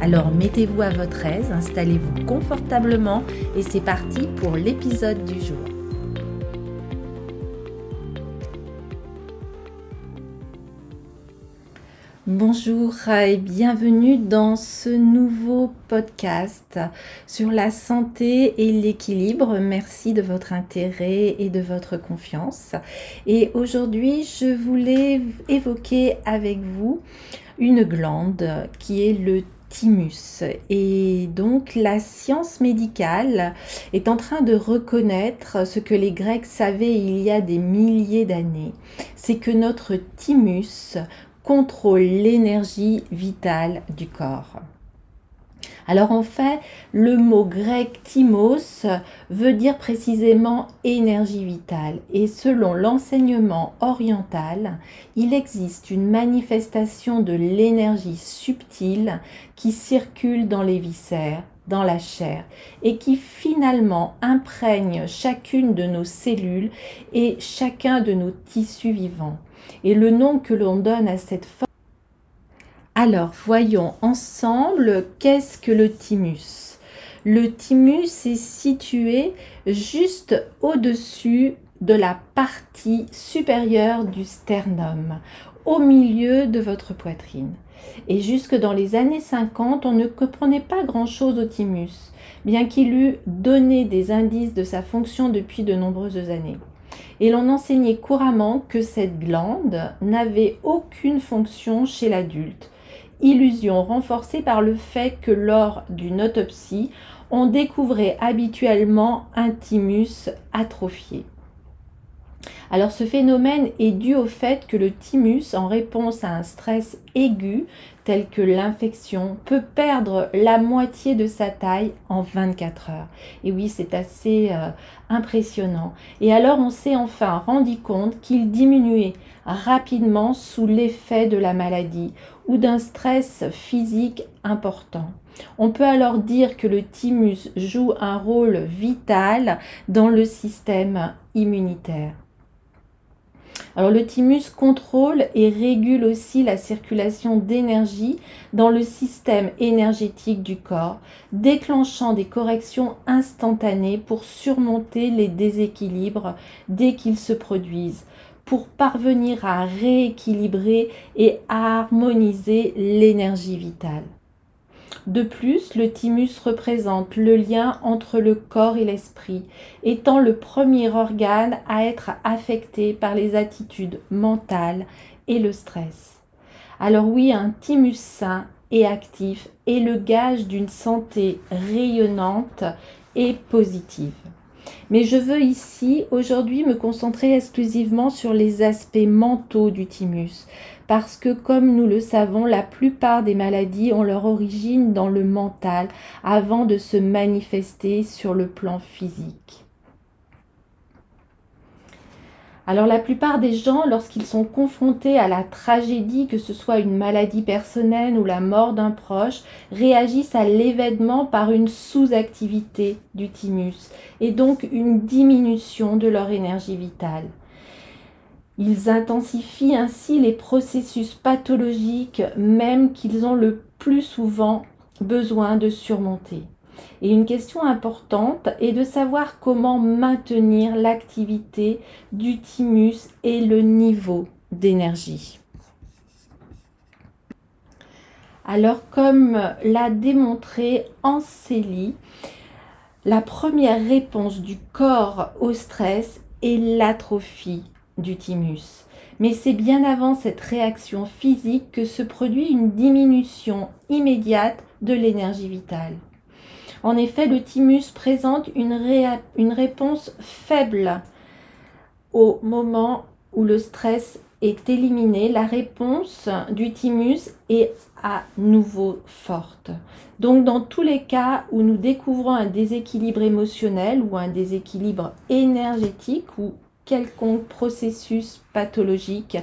Alors mettez-vous à votre aise, installez-vous confortablement et c'est parti pour l'épisode du jour. Bonjour et bienvenue dans ce nouveau podcast sur la santé et l'équilibre. Merci de votre intérêt et de votre confiance. Et aujourd'hui, je voulais évoquer avec vous une glande qui est le thymus. Et donc la science médicale est en train de reconnaître ce que les Grecs savaient il y a des milliers d'années, c'est que notre thymus contrôle l'énergie vitale du corps. Alors en fait, le mot grec thymos veut dire précisément énergie vitale et selon l'enseignement oriental, il existe une manifestation de l'énergie subtile qui circule dans les viscères, dans la chair et qui finalement imprègne chacune de nos cellules et chacun de nos tissus vivants. Et le nom que l'on donne à cette forme alors, voyons ensemble qu'est-ce que le thymus? Le thymus est situé juste au-dessus de la partie supérieure du sternum, au milieu de votre poitrine. Et jusque dans les années 50, on ne comprenait pas grand-chose au thymus, bien qu'il eût donné des indices de sa fonction depuis de nombreuses années. Et l'on enseignait couramment que cette glande n'avait aucune fonction chez l'adulte, illusion renforcée par le fait que lors d'une autopsie, on découvrait habituellement un thymus atrophié. Alors ce phénomène est dû au fait que le thymus, en réponse à un stress aigu tel que l'infection, peut perdre la moitié de sa taille en 24 heures. Et oui, c'est assez euh, impressionnant. Et alors on s'est enfin rendu compte qu'il diminuait rapidement sous l'effet de la maladie ou d'un stress physique important. On peut alors dire que le thymus joue un rôle vital dans le système immunitaire. Alors le thymus contrôle et régule aussi la circulation d'énergie dans le système énergétique du corps, déclenchant des corrections instantanées pour surmonter les déséquilibres dès qu'ils se produisent, pour parvenir à rééquilibrer et harmoniser l'énergie vitale. De plus, le thymus représente le lien entre le corps et l'esprit, étant le premier organe à être affecté par les attitudes mentales et le stress. Alors oui, un thymus sain et actif est le gage d'une santé rayonnante et positive. Mais je veux ici aujourd'hui me concentrer exclusivement sur les aspects mentaux du thymus, parce que comme nous le savons, la plupart des maladies ont leur origine dans le mental avant de se manifester sur le plan physique. Alors la plupart des gens, lorsqu'ils sont confrontés à la tragédie, que ce soit une maladie personnelle ou la mort d'un proche, réagissent à l'événement par une sous-activité du thymus et donc une diminution de leur énergie vitale. Ils intensifient ainsi les processus pathologiques même qu'ils ont le plus souvent besoin de surmonter. Et une question importante est de savoir comment maintenir l'activité du thymus et le niveau d'énergie. Alors comme l'a démontré Anceli, la première réponse du corps au stress est l'atrophie du thymus. Mais c'est bien avant cette réaction physique que se produit une diminution immédiate de l'énergie vitale. En effet, le thymus présente une, réponse faible au moment où le stress est éliminé, la réponse du thymus est à nouveau forte. Donc dans tous les cas où nous découvrons un déséquilibre émotionnel ou un déséquilibre énergétique ou quelconque processus pathologique,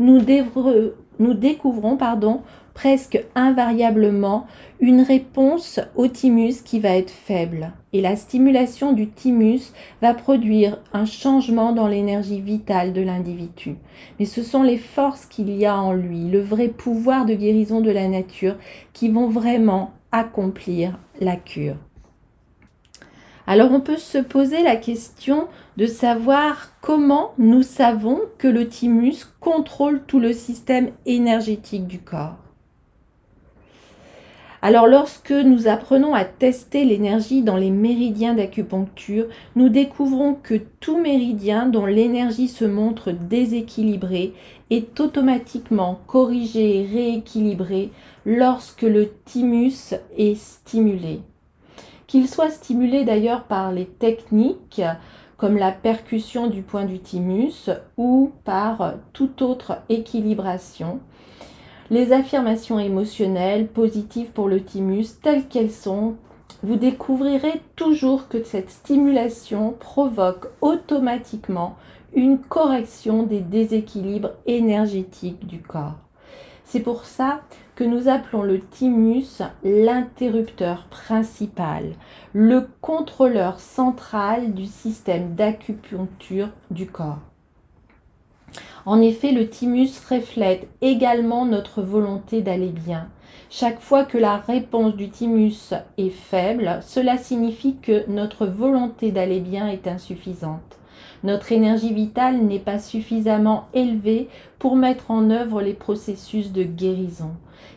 nous, découvrons pardon, presque invariablement une réponse au thymus qui va être faible. Et la stimulation du thymus va produire un changement dans l'énergie vitale de l'individu. Mais ce sont les forces qu'il y a en lui, le vrai pouvoir de guérison de la nature, qui vont vraiment accomplir la cure. Alors on peut se poser la question de savoir comment nous savons que le thymus contrôle tout le système énergétique du corps. Alors lorsque nous apprenons à tester l'énergie dans les méridiens d'acupuncture, nous découvrons que tout méridien dont l'énergie se montre déséquilibrée est automatiquement corrigé et rééquilibré lorsque le thymus est stimulé. Qu'il soit stimulé d'ailleurs par les techniques comme la percussion du point du thymus ou par toute autre équilibration, les affirmations émotionnelles positives pour le thymus telles qu'elles sont, vous découvrirez toujours que cette stimulation provoque automatiquement une correction des déséquilibres énergétiques du corps. C'est pour ça que nous appelons le thymus l'interrupteur principal, le contrôleur central du système d'acupuncture du corps. En effet, le thymus reflète également notre volonté d'aller bien. Chaque fois que la réponse du thymus est faible, cela signifie que notre volonté d'aller bien est insuffisante. Notre énergie vitale n'est pas suffisamment élevée pour mettre en œuvre les processus de guérison.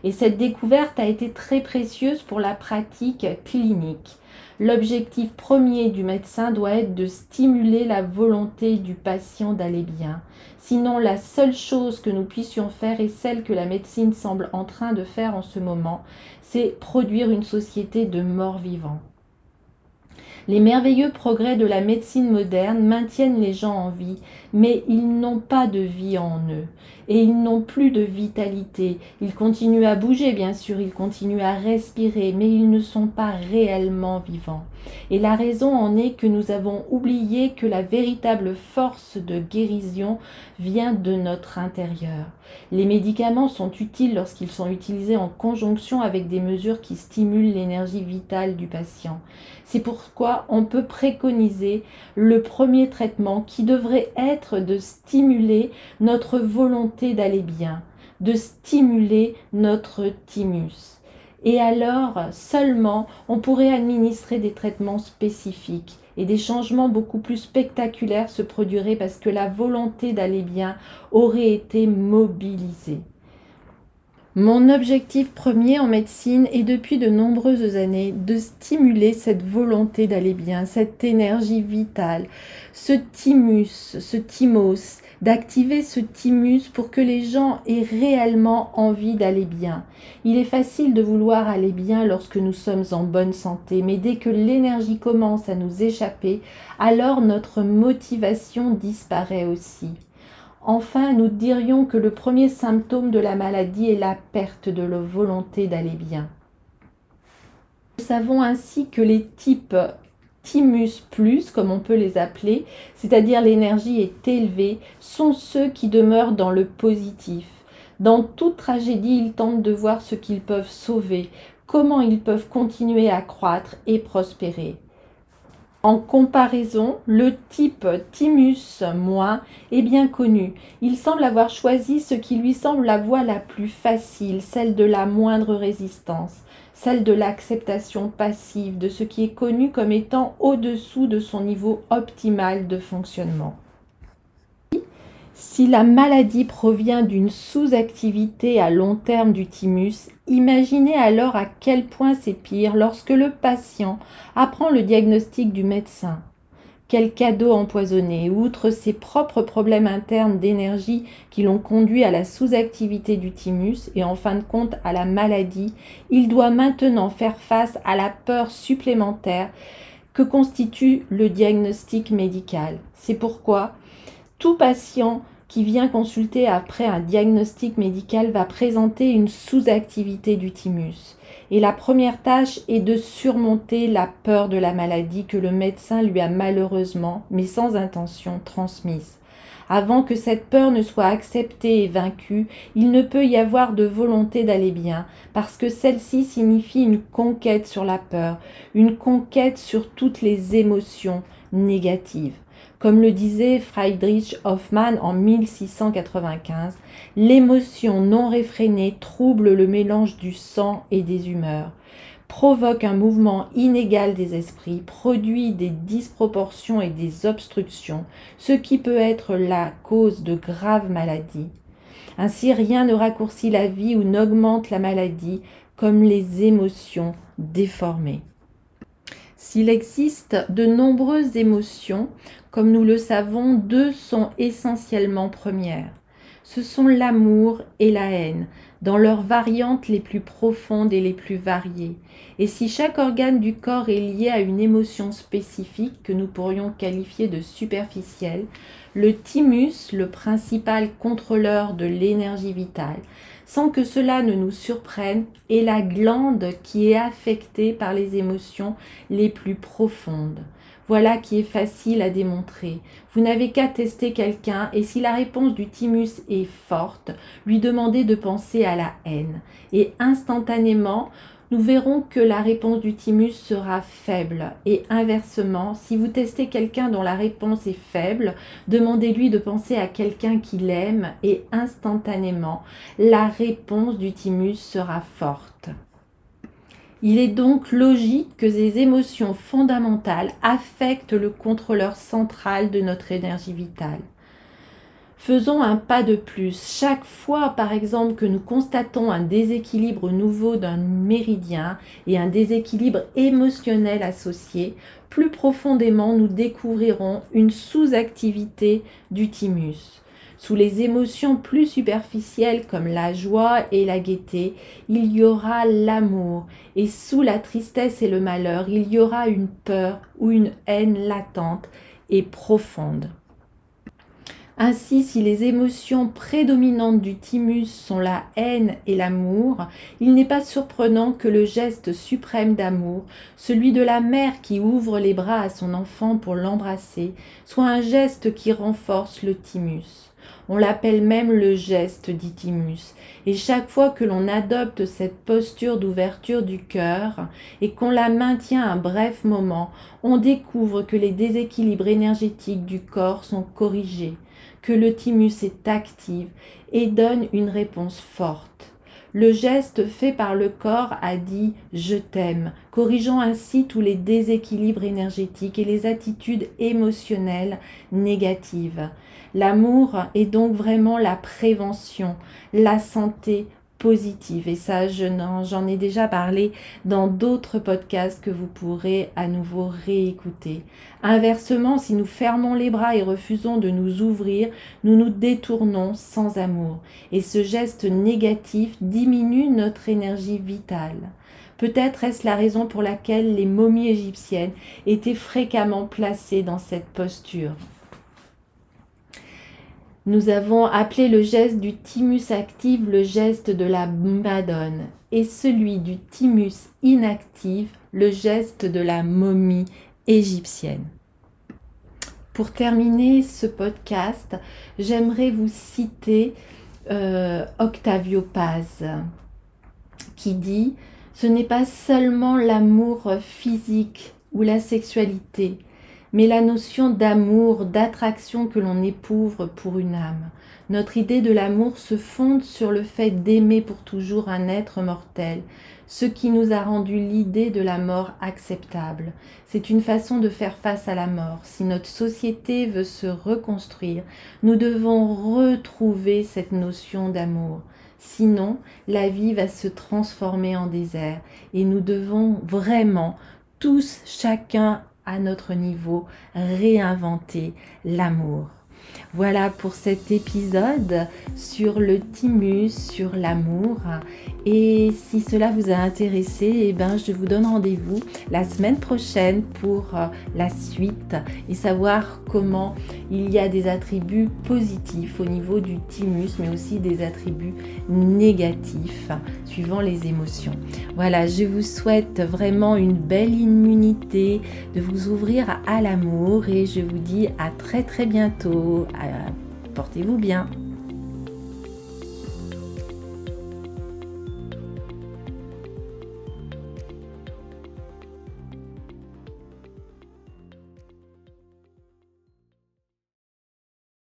Et cette découverte a été très précieuse pour la pratique clinique. L'objectif premier du médecin doit être de stimuler la volonté du patient d'aller bien. Sinon, la seule chose que nous puissions faire et celle que la médecine semble en train de faire en ce moment, c'est produire une société de morts vivants. Les merveilleux progrès de la médecine moderne maintiennent les gens en vie, mais ils n'ont pas de vie en eux et ils n'ont plus de vitalité. Ils continuent à bouger, bien sûr, ils continuent à respirer, mais ils ne sont pas réellement vivants. Et la raison en est que nous avons oublié que la véritable force de guérison vient de notre intérieur. Les médicaments sont utiles lorsqu'ils sont utilisés en conjonction avec des mesures qui stimulent l'énergie vitale du patient. C'est pourquoi on peut préconiser le premier traitement qui devrait être de stimuler notre volonté d'aller bien, de stimuler notre thymus. Et alors seulement on pourrait administrer des traitements spécifiques et des changements beaucoup plus spectaculaires se produiraient parce que la volonté d'aller bien aurait été mobilisée. Mon objectif premier en médecine est depuis de nombreuses années de stimuler cette volonté d'aller bien, cette énergie vitale, ce thymus, ce thymos, d'activer ce thymus pour que les gens aient réellement envie d'aller bien. Il est facile de vouloir aller bien lorsque nous sommes en bonne santé, mais dès que l'énergie commence à nous échapper, alors notre motivation disparaît aussi. Enfin, nous dirions que le premier symptôme de la maladie est la perte de la volonté d'aller bien. Nous savons ainsi que les types thymus plus, comme on peut les appeler, c'est-à-dire l'énergie est élevée, sont ceux qui demeurent dans le positif. Dans toute tragédie, ils tentent de voir ce qu'ils peuvent sauver, comment ils peuvent continuer à croître et prospérer. En comparaison, le type thymus moins est bien connu. Il semble avoir choisi ce qui lui semble la voie la plus facile, celle de la moindre résistance, celle de l'acceptation passive de ce qui est connu comme étant au-dessous de son niveau optimal de fonctionnement. Si la maladie provient d'une sous-activité à long terme du thymus, imaginez alors à quel point c'est pire lorsque le patient apprend le diagnostic du médecin. Quel cadeau empoisonné, outre ses propres problèmes internes d'énergie qui l'ont conduit à la sous-activité du thymus et en fin de compte à la maladie, il doit maintenant faire face à la peur supplémentaire que constitue le diagnostic médical. C'est pourquoi tout patient qui vient consulter après un diagnostic médical va présenter une sous-activité du thymus. Et la première tâche est de surmonter la peur de la maladie que le médecin lui a malheureusement, mais sans intention, transmise. Avant que cette peur ne soit acceptée et vaincue, il ne peut y avoir de volonté d'aller bien, parce que celle-ci signifie une conquête sur la peur, une conquête sur toutes les émotions négatives. Comme le disait Friedrich Hoffmann en 1695, l'émotion non réfrénée trouble le mélange du sang et des humeurs, provoque un mouvement inégal des esprits, produit des disproportions et des obstructions, ce qui peut être la cause de graves maladies. Ainsi rien ne raccourcit la vie ou n'augmente la maladie comme les émotions déformées. S'il existe de nombreuses émotions, comme nous le savons, deux sont essentiellement premières. Ce sont l'amour et la haine, dans leurs variantes les plus profondes et les plus variées. Et si chaque organe du corps est lié à une émotion spécifique que nous pourrions qualifier de superficielle, le thymus, le principal contrôleur de l'énergie vitale, sans que cela ne nous surprenne, est la glande qui est affectée par les émotions les plus profondes. Voilà qui est facile à démontrer. Vous n'avez qu'à tester quelqu'un et si la réponse du thymus est forte, lui demandez de penser à la haine. Et instantanément, nous verrons que la réponse du thymus sera faible. Et inversement, si vous testez quelqu'un dont la réponse est faible, demandez-lui de penser à quelqu'un qu'il aime et instantanément, la réponse du thymus sera forte. Il est donc logique que ces émotions fondamentales affectent le contrôleur central de notre énergie vitale. Faisons un pas de plus. Chaque fois, par exemple, que nous constatons un déséquilibre nouveau d'un méridien et un déséquilibre émotionnel associé, plus profondément nous découvrirons une sous-activité du thymus. Sous les émotions plus superficielles comme la joie et la gaieté, il y aura l'amour, et sous la tristesse et le malheur, il y aura une peur ou une haine latente et profonde. Ainsi, si les émotions prédominantes du thymus sont la haine et l'amour, il n'est pas surprenant que le geste suprême d'amour, celui de la mère qui ouvre les bras à son enfant pour l'embrasser, soit un geste qui renforce le thymus. On l'appelle même le geste d'Itimus. Et chaque fois que l'on adopte cette posture d'ouverture du cœur et qu'on la maintient un bref moment, on découvre que les déséquilibres énergétiques du corps sont corrigés que le thymus est active et donne une réponse forte. Le geste fait par le corps a dit je t'aime, corrigeant ainsi tous les déséquilibres énergétiques et les attitudes émotionnelles négatives. L'amour est donc vraiment la prévention, la santé Et ça, j'en ai déjà parlé dans d'autres podcasts que vous pourrez à nouveau réécouter. Inversement, si nous fermons les bras et refusons de nous ouvrir, nous nous détournons sans amour. Et ce geste négatif diminue notre énergie vitale. Peut-être est-ce la raison pour laquelle les momies égyptiennes étaient fréquemment placées dans cette posture. Nous avons appelé le geste du thymus actif le geste de la madone et celui du thymus inactif le geste de la momie égyptienne. Pour terminer ce podcast, j'aimerais vous citer euh, Octavio Paz qui dit Ce n'est pas seulement l'amour physique ou la sexualité, mais la notion d'amour, d'attraction que l'on éprouve pour une âme. Notre idée de l'amour se fonde sur le fait d'aimer pour toujours un être mortel, ce qui nous a rendu l'idée de la mort acceptable. C'est une façon de faire face à la mort. Si notre société veut se reconstruire, nous devons retrouver cette notion d'amour. Sinon, la vie va se transformer en désert et nous devons vraiment tous, chacun à notre niveau, réinventer l'amour. Voilà pour cet épisode sur le thymus, sur l'amour. Et si cela vous a intéressé, eh ben, je vous donne rendez-vous la semaine prochaine pour euh, la suite et savoir comment il y a des attributs positifs au niveau du thymus, mais aussi des attributs négatifs suivant les émotions. Voilà, je vous souhaite vraiment une belle immunité, de vous ouvrir à l'amour et je vous dis à très très bientôt. Portez-vous bien.